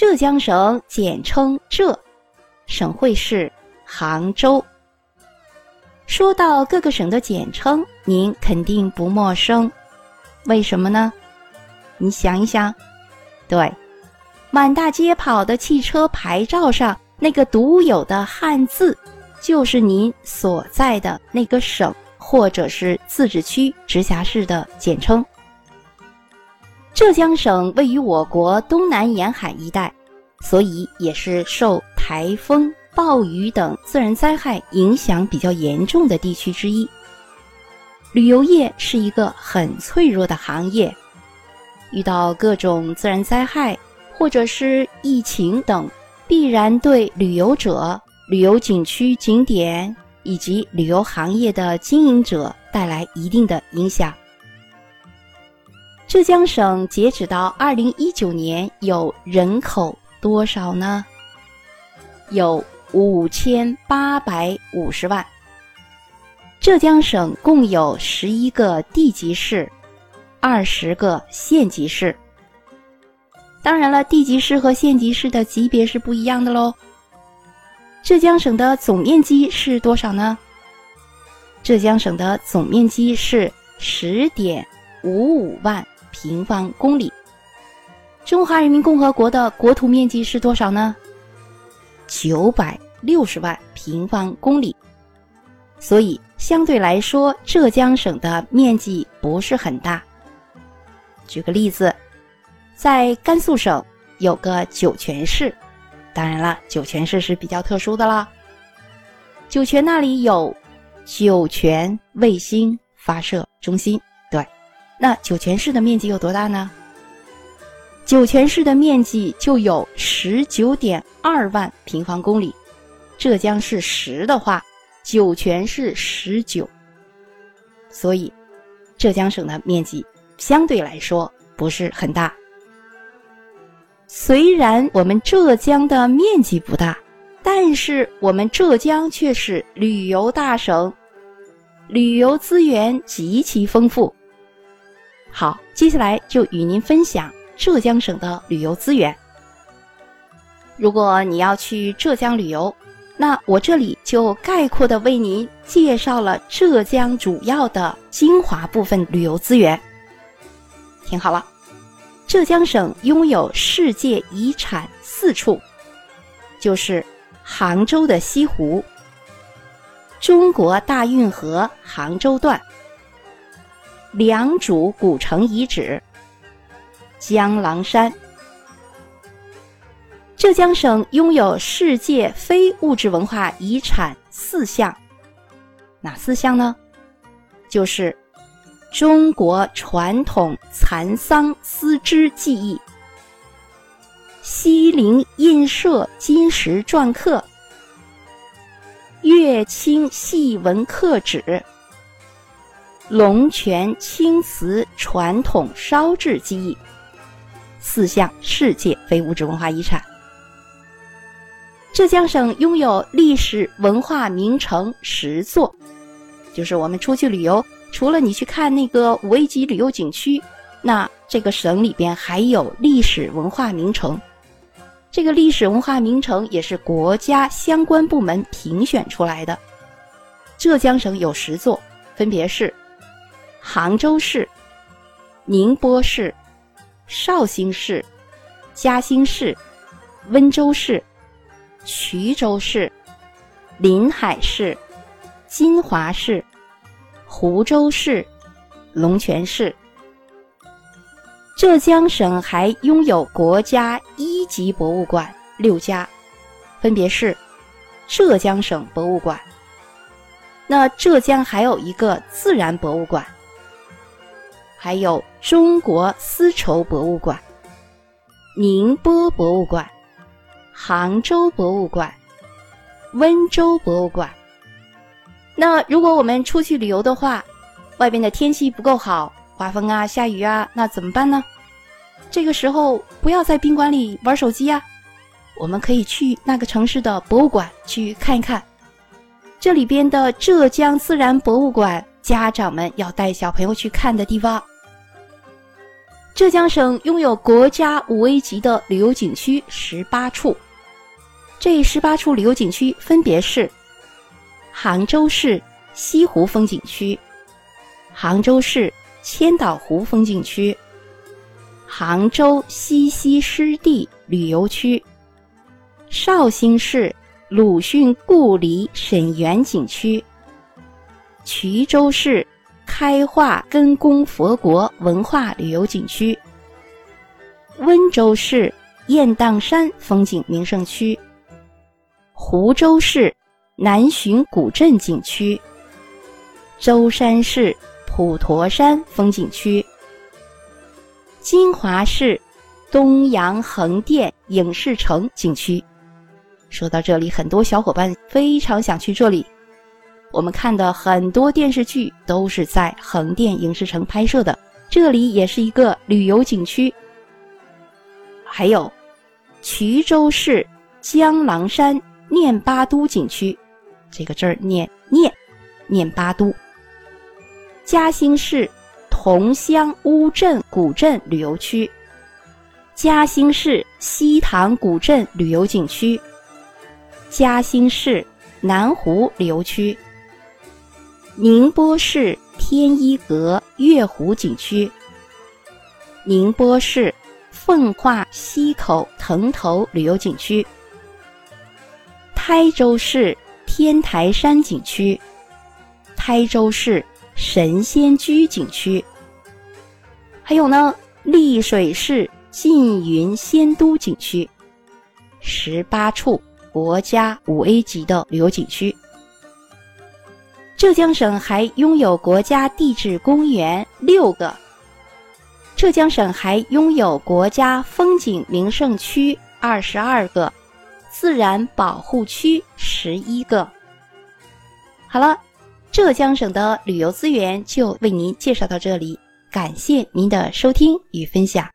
浙江省简称浙，省会是杭州。说到各个省的简称，您肯定不陌生，为什么呢？你想一想，对，满大街跑的汽车牌照上那个独有的汉字，就是您所在的那个省或者是自治区、直辖市的简称。浙江省位于我国东南沿海一带，所以也是受台风。暴雨等自然灾害影响比较严重的地区之一。旅游业是一个很脆弱的行业，遇到各种自然灾害或者是疫情等，必然对旅游者、旅游景区景点以及旅游行业的经营者带来一定的影响。浙江省截止到二零一九年有人口多少呢？有。五千八百五十万。浙江省共有十一个地级市，二十个县级市。当然了，地级市和县级市的级别是不一样的喽。浙江省的总面积是多少呢？浙江省的总面积是十点五五万平方公里。中华人民共和国的国土面积是多少呢？九百六十万平方公里，所以相对来说，浙江省的面积不是很大。举个例子，在甘肃省有个酒泉市，当然了，酒泉市是比较特殊的啦。酒泉那里有酒泉卫星发射中心，那酒泉市的面积有多大呢？酒泉市的面积就有十九点二万平方公里，浙江是十的话，酒泉是十九，所以浙江省的面积相对来说不是很大。虽然我们浙江的面积不大，但是我们浙江却是旅游大省，旅游资源极其丰富。好，接下来就与您分享。浙江省的旅游资源。如果你要去浙江旅游，那我这里就概括的为您介绍了浙江主要的精华部分旅游资源。听好了，浙江省拥有世界遗产四处，就是杭州的西湖、中国大运河杭州段、良渚古城遗址。江郎山，浙江省拥有世界非物质文化遗产四项，哪四项呢？就是中国传统蚕桑丝织技艺、西泠印社金石篆刻、乐清细纹刻纸、龙泉青瓷传统烧制技艺。四项世界非物质文化遗产。浙江省拥有历史文化名城十座，就是我们出去旅游，除了你去看那个五 A 级旅游景区，那这个省里边还有历史文化名城。这个历史文化名城也是国家相关部门评选出来的。浙江省有十座，分别是杭州市、宁波市。绍兴市、嘉兴市、温州市、衢州市、临海市、金华市、湖州市、龙泉市。浙江省还拥有国家一级博物馆六家，分别是浙江省博物馆。那浙江还有一个自然博物馆。还有中国丝绸博物馆、宁波博物馆、杭州博物馆、温州博物馆。那如果我们出去旅游的话，外边的天气不够好，刮风啊、下雨啊，那怎么办呢？这个时候不要在宾馆里玩手机呀，我们可以去那个城市的博物馆去看一看。这里边的浙江自然博物馆，家长们要带小朋友去看的地方。浙江省拥有国家五 A 级的旅游景区十八处，这十八处旅游景区分别是：杭州市西湖风景区、杭州市千岛湖风景区、杭州西溪湿地旅游区、绍兴市鲁迅故里沈园景区、衢州市。开化根宫佛国文化旅游景区、温州市雁荡山风景名胜区、湖州市南浔古镇景区、舟山市普陀山风景区、金华市东阳横店影视城景区。说到这里，很多小伙伴非常想去这里。我们看的很多电视剧都是在横店影视城拍摄的，这里也是一个旅游景区。还有，衢州市江郎山念八都景区，这个字儿念念念八都。嘉兴市桐乡乌镇古镇旅游区，嘉兴市西塘古镇旅游景区，嘉兴市南湖旅游区。宁波市天一阁月湖景区，宁波市奉化溪口藤头旅游景区，台州市天台山景区，台州市神仙居景区，还有呢，丽水市缙云仙都景区，十八处国家五 A 级的旅游景区。浙江省还拥有国家地质公园六个，浙江省还拥有国家风景名胜区二十二个，自然保护区十一个。好了，浙江省的旅游资源就为您介绍到这里，感谢您的收听与分享。